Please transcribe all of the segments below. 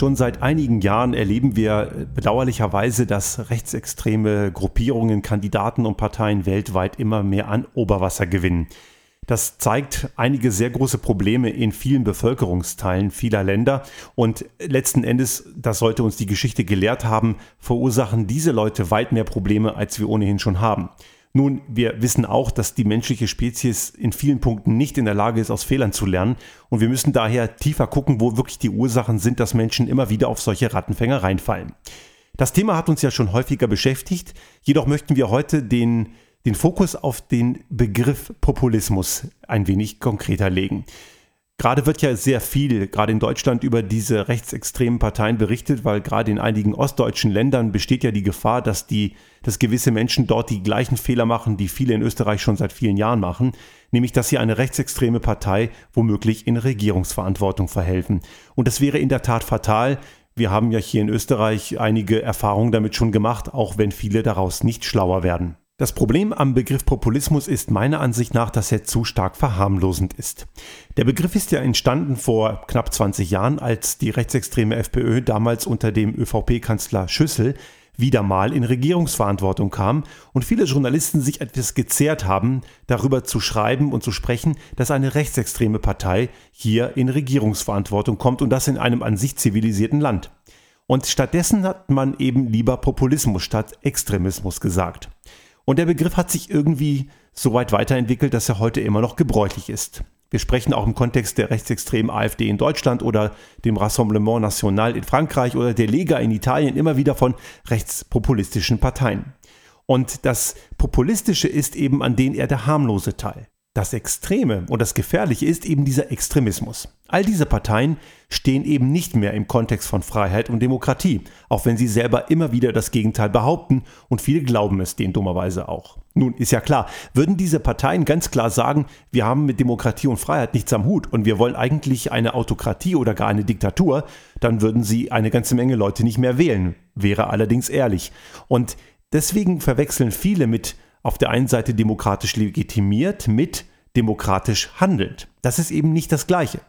Schon seit einigen Jahren erleben wir bedauerlicherweise, dass rechtsextreme Gruppierungen, Kandidaten und Parteien weltweit immer mehr an Oberwasser gewinnen. Das zeigt einige sehr große Probleme in vielen Bevölkerungsteilen vieler Länder. Und letzten Endes, das sollte uns die Geschichte gelehrt haben, verursachen diese Leute weit mehr Probleme, als wir ohnehin schon haben. Nun, wir wissen auch, dass die menschliche Spezies in vielen Punkten nicht in der Lage ist, aus Fehlern zu lernen. Und wir müssen daher tiefer gucken, wo wirklich die Ursachen sind, dass Menschen immer wieder auf solche Rattenfänger reinfallen. Das Thema hat uns ja schon häufiger beschäftigt. Jedoch möchten wir heute den den Fokus auf den Begriff Populismus ein wenig konkreter legen. Gerade wird ja sehr viel, gerade in Deutschland, über diese rechtsextremen Parteien berichtet, weil gerade in einigen ostdeutschen Ländern besteht ja die Gefahr, dass, die, dass gewisse Menschen dort die gleichen Fehler machen, die viele in Österreich schon seit vielen Jahren machen, nämlich dass sie eine rechtsextreme Partei womöglich in Regierungsverantwortung verhelfen. Und das wäre in der Tat fatal. Wir haben ja hier in Österreich einige Erfahrungen damit schon gemacht, auch wenn viele daraus nicht schlauer werden. Das Problem am Begriff Populismus ist meiner Ansicht nach, dass er zu stark verharmlosend ist. Der Begriff ist ja entstanden vor knapp 20 Jahren, als die rechtsextreme FPÖ damals unter dem ÖVP-Kanzler Schüssel wieder mal in Regierungsverantwortung kam und viele Journalisten sich etwas gezehrt haben, darüber zu schreiben und zu sprechen, dass eine rechtsextreme Partei hier in Regierungsverantwortung kommt und das in einem an sich zivilisierten Land. Und stattdessen hat man eben lieber Populismus statt Extremismus gesagt. Und der Begriff hat sich irgendwie so weit weiterentwickelt, dass er heute immer noch gebräuchlich ist. Wir sprechen auch im Kontext der rechtsextremen AfD in Deutschland oder dem Rassemblement National in Frankreich oder der Lega in Italien immer wieder von rechtspopulistischen Parteien. Und das Populistische ist eben an denen eher der harmlose Teil. Das Extreme und das Gefährliche ist eben dieser Extremismus. All diese Parteien stehen eben nicht mehr im Kontext von Freiheit und Demokratie, auch wenn sie selber immer wieder das Gegenteil behaupten und viele glauben es denen dummerweise auch. Nun ist ja klar, würden diese Parteien ganz klar sagen, wir haben mit Demokratie und Freiheit nichts am Hut und wir wollen eigentlich eine Autokratie oder gar eine Diktatur, dann würden sie eine ganze Menge Leute nicht mehr wählen, wäre allerdings ehrlich. Und deswegen verwechseln viele mit auf der einen Seite demokratisch legitimiert mit demokratisch handelnd. Das ist eben nicht das Gleiche.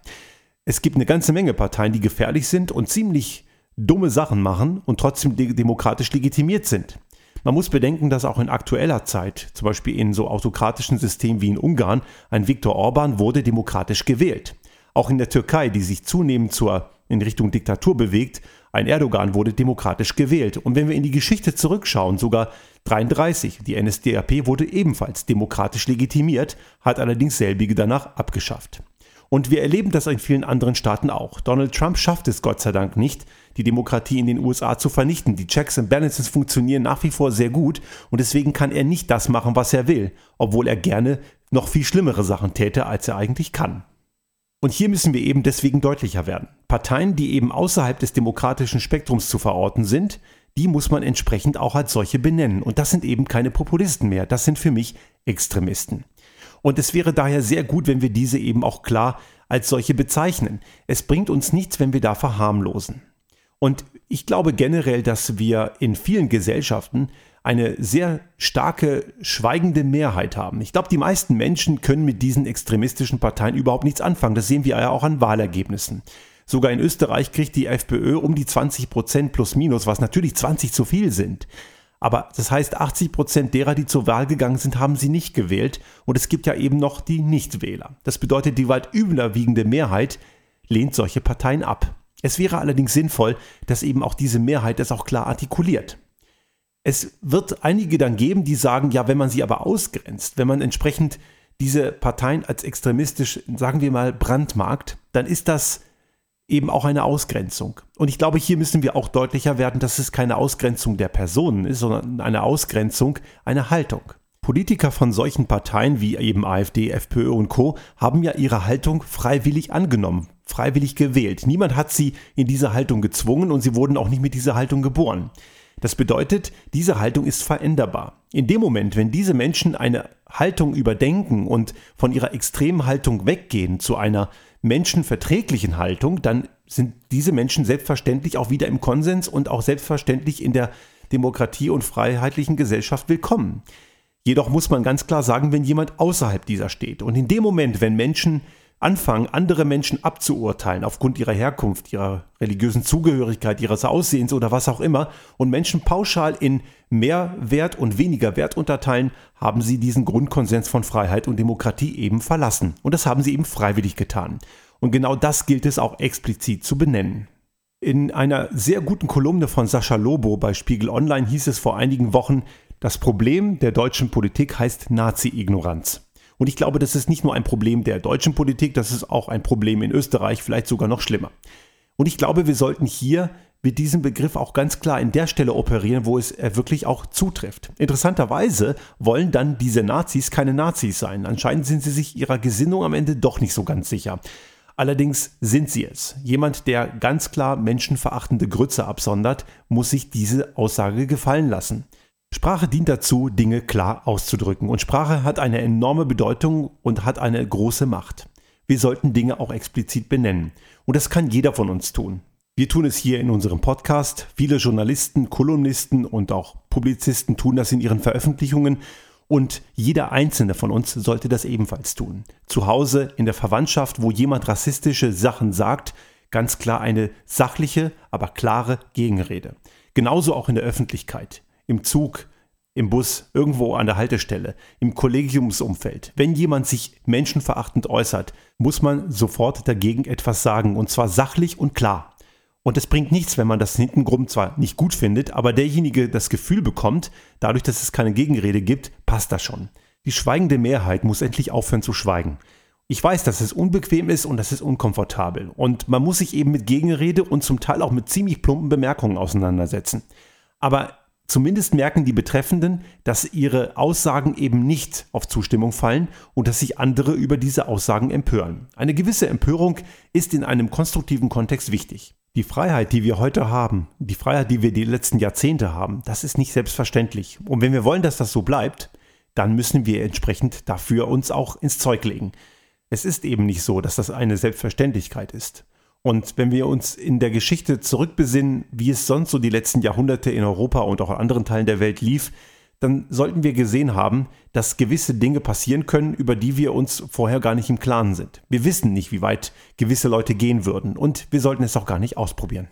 Es gibt eine ganze Menge Parteien, die gefährlich sind und ziemlich dumme Sachen machen und trotzdem demokratisch legitimiert sind. Man muss bedenken, dass auch in aktueller Zeit, zum Beispiel in so autokratischen Systemen wie in Ungarn, ein Viktor Orban wurde demokratisch gewählt. Auch in der Türkei, die sich zunehmend zur in Richtung Diktatur bewegt, ein Erdogan wurde demokratisch gewählt. Und wenn wir in die Geschichte zurückschauen, sogar 33, die NSDAP wurde ebenfalls demokratisch legitimiert, hat allerdings selbige danach abgeschafft. Und wir erleben das in vielen anderen Staaten auch. Donald Trump schafft es Gott sei Dank nicht, die Demokratie in den USA zu vernichten. Die Checks and Balances funktionieren nach wie vor sehr gut und deswegen kann er nicht das machen, was er will, obwohl er gerne noch viel schlimmere Sachen täte, als er eigentlich kann. Und hier müssen wir eben deswegen deutlicher werden. Parteien, die eben außerhalb des demokratischen Spektrums zu verorten sind, die muss man entsprechend auch als solche benennen. Und das sind eben keine Populisten mehr, das sind für mich Extremisten. Und es wäre daher sehr gut, wenn wir diese eben auch klar als solche bezeichnen. Es bringt uns nichts, wenn wir da verharmlosen. Und ich glaube generell, dass wir in vielen Gesellschaften eine sehr starke schweigende Mehrheit haben. Ich glaube, die meisten Menschen können mit diesen extremistischen Parteien überhaupt nichts anfangen. Das sehen wir ja auch an Wahlergebnissen. Sogar in Österreich kriegt die FPÖ um die 20 Prozent plus minus, was natürlich 20 zu viel sind. Aber das heißt, 80 Prozent derer, die zur Wahl gegangen sind, haben sie nicht gewählt. Und es gibt ja eben noch die Nichtwähler. Das bedeutet, die weit überwiegende Mehrheit lehnt solche Parteien ab. Es wäre allerdings sinnvoll, dass eben auch diese Mehrheit das auch klar artikuliert. Es wird einige dann geben, die sagen, ja, wenn man sie aber ausgrenzt, wenn man entsprechend diese Parteien als extremistisch, sagen wir mal, brandmarkt, dann ist das eben auch eine Ausgrenzung. Und ich glaube, hier müssen wir auch deutlicher werden, dass es keine Ausgrenzung der Personen ist, sondern eine Ausgrenzung einer Haltung. Politiker von solchen Parteien wie eben AfD, FPÖ und Co. haben ja ihre Haltung freiwillig angenommen, freiwillig gewählt. Niemand hat sie in diese Haltung gezwungen und sie wurden auch nicht mit dieser Haltung geboren. Das bedeutet, diese Haltung ist veränderbar. In dem Moment, wenn diese Menschen eine Haltung überdenken und von ihrer extremen Haltung weggehen zu einer menschenverträglichen Haltung, dann sind diese Menschen selbstverständlich auch wieder im Konsens und auch selbstverständlich in der Demokratie und freiheitlichen Gesellschaft willkommen. Jedoch muss man ganz klar sagen, wenn jemand außerhalb dieser steht und in dem Moment, wenn Menschen anfangen, andere Menschen abzuurteilen aufgrund ihrer Herkunft, ihrer religiösen Zugehörigkeit, ihres Aussehens oder was auch immer und Menschen pauschal in mehr Wert und weniger Wert unterteilen, haben sie diesen Grundkonsens von Freiheit und Demokratie eben verlassen. Und das haben sie eben freiwillig getan. Und genau das gilt es auch explizit zu benennen. In einer sehr guten Kolumne von Sascha Lobo bei Spiegel Online hieß es vor einigen Wochen, das Problem der deutschen Politik heißt Nazi-Ignoranz. Und ich glaube, das ist nicht nur ein Problem der deutschen Politik, das ist auch ein Problem in Österreich, vielleicht sogar noch schlimmer. Und ich glaube, wir sollten hier mit diesem Begriff auch ganz klar in der Stelle operieren, wo es äh, wirklich auch zutrifft. Interessanterweise wollen dann diese Nazis keine Nazis sein. Anscheinend sind sie sich ihrer Gesinnung am Ende doch nicht so ganz sicher. Allerdings sind sie es. Jemand, der ganz klar menschenverachtende Grütze absondert, muss sich diese Aussage gefallen lassen. Sprache dient dazu, Dinge klar auszudrücken. Und Sprache hat eine enorme Bedeutung und hat eine große Macht. Wir sollten Dinge auch explizit benennen. Und das kann jeder von uns tun. Wir tun es hier in unserem Podcast. Viele Journalisten, Kolumnisten und auch Publizisten tun das in ihren Veröffentlichungen. Und jeder einzelne von uns sollte das ebenfalls tun. Zu Hause, in der Verwandtschaft, wo jemand rassistische Sachen sagt, ganz klar eine sachliche, aber klare Gegenrede. Genauso auch in der Öffentlichkeit im Zug, im Bus, irgendwo an der Haltestelle, im Kollegiumsumfeld. Wenn jemand sich menschenverachtend äußert, muss man sofort dagegen etwas sagen und zwar sachlich und klar. Und es bringt nichts, wenn man das hintenrum zwar nicht gut findet, aber derjenige das Gefühl bekommt, dadurch, dass es keine Gegenrede gibt, passt das schon. Die schweigende Mehrheit muss endlich aufhören zu schweigen. Ich weiß, dass es unbequem ist und das ist unkomfortabel. Und man muss sich eben mit Gegenrede und zum Teil auch mit ziemlich plumpen Bemerkungen auseinandersetzen. Aber Zumindest merken die Betreffenden, dass ihre Aussagen eben nicht auf Zustimmung fallen und dass sich andere über diese Aussagen empören. Eine gewisse Empörung ist in einem konstruktiven Kontext wichtig. Die Freiheit, die wir heute haben, die Freiheit, die wir die letzten Jahrzehnte haben, das ist nicht selbstverständlich. Und wenn wir wollen, dass das so bleibt, dann müssen wir entsprechend dafür uns auch ins Zeug legen. Es ist eben nicht so, dass das eine Selbstverständlichkeit ist. Und wenn wir uns in der Geschichte zurückbesinnen, wie es sonst so die letzten Jahrhunderte in Europa und auch in anderen Teilen der Welt lief, dann sollten wir gesehen haben, dass gewisse Dinge passieren können, über die wir uns vorher gar nicht im Klaren sind. Wir wissen nicht, wie weit gewisse Leute gehen würden und wir sollten es auch gar nicht ausprobieren.